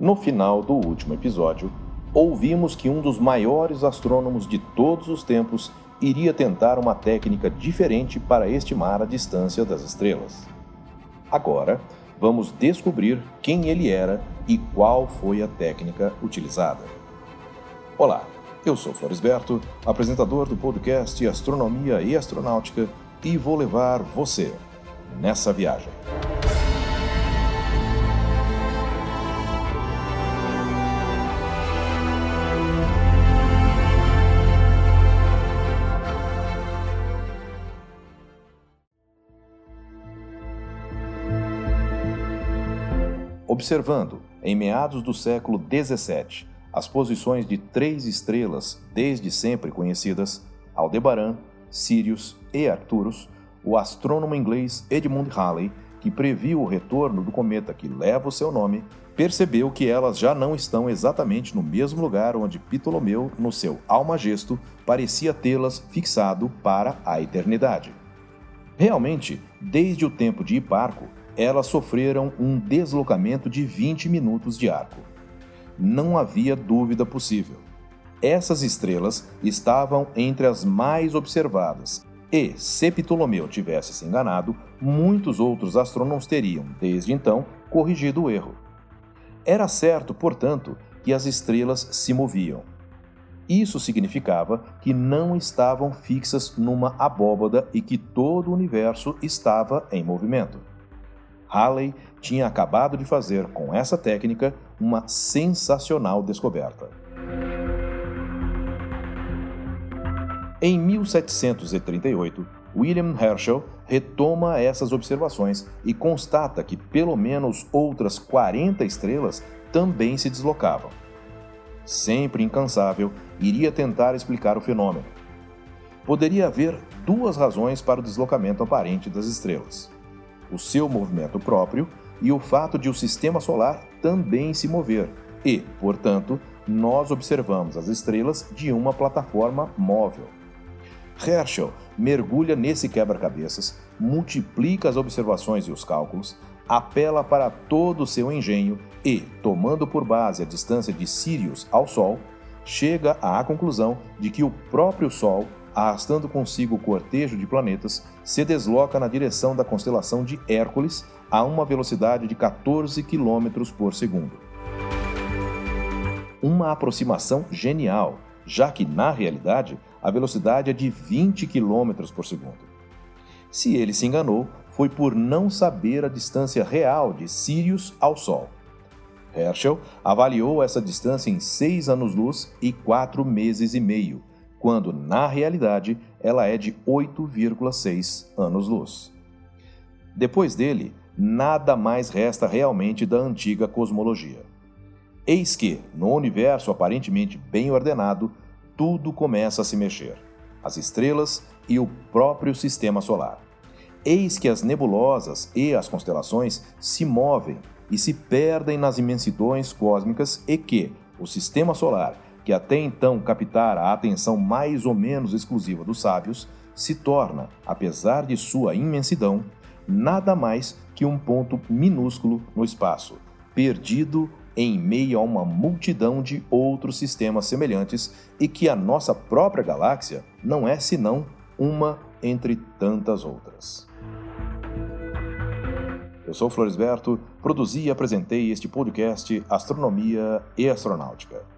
No final do último episódio, ouvimos que um dos maiores astrônomos de todos os tempos iria tentar uma técnica diferente para estimar a distância das estrelas. Agora, vamos descobrir quem ele era e qual foi a técnica utilizada. Olá, eu sou Floresberto, apresentador do podcast Astronomia e Astronáutica, e vou levar você nessa viagem. Observando, em meados do século XVII, as posições de três estrelas desde sempre conhecidas, Aldebaran, Sirius e Arcturus, o astrônomo inglês Edmund Halley, que previu o retorno do cometa que leva o seu nome, percebeu que elas já não estão exatamente no mesmo lugar onde Ptolomeu, no seu Almagesto, parecia tê-las fixado para a eternidade. Realmente, desde o tempo de Hiparco, elas sofreram um deslocamento de 20 minutos de arco. Não havia dúvida possível. Essas estrelas estavam entre as mais observadas, e, se Ptolomeu tivesse se enganado, muitos outros astrônomos teriam, desde então, corrigido o erro. Era certo, portanto, que as estrelas se moviam. Isso significava que não estavam fixas numa abóbada e que todo o universo estava em movimento. Halley tinha acabado de fazer com essa técnica uma sensacional descoberta. Em 1738, William Herschel retoma essas observações e constata que pelo menos outras 40 estrelas também se deslocavam. Sempre incansável, iria tentar explicar o fenômeno. Poderia haver duas razões para o deslocamento aparente das estrelas o seu movimento próprio e o fato de o sistema solar também se mover, e, portanto, nós observamos as estrelas de uma plataforma móvel. Herschel mergulha nesse quebra-cabeças, multiplica as observações e os cálculos, apela para todo o seu engenho e, tomando por base a distância de Sirius ao Sol, chega à conclusão de que o próprio Sol arrastando consigo o cortejo de planetas, se desloca na direção da constelação de Hércules a uma velocidade de 14 km por segundo. Uma aproximação genial, já que, na realidade, a velocidade é de 20 km por segundo. Se ele se enganou, foi por não saber a distância real de Sirius ao Sol. Herschel avaliou essa distância em seis anos-luz e quatro meses e meio, quando na realidade ela é de 8,6 anos-luz. Depois dele, nada mais resta realmente da antiga cosmologia. Eis que, no universo aparentemente bem ordenado, tudo começa a se mexer: as estrelas e o próprio sistema solar. Eis que as nebulosas e as constelações se movem e se perdem nas imensidões cósmicas e que o sistema solar que até então captara a atenção mais ou menos exclusiva dos sábios, se torna, apesar de sua imensidão, nada mais que um ponto minúsculo no espaço, perdido em meio a uma multidão de outros sistemas semelhantes e que a nossa própria galáxia não é senão uma entre tantas outras. Eu sou Floresberto, produzi e apresentei este podcast Astronomia e Astronáutica.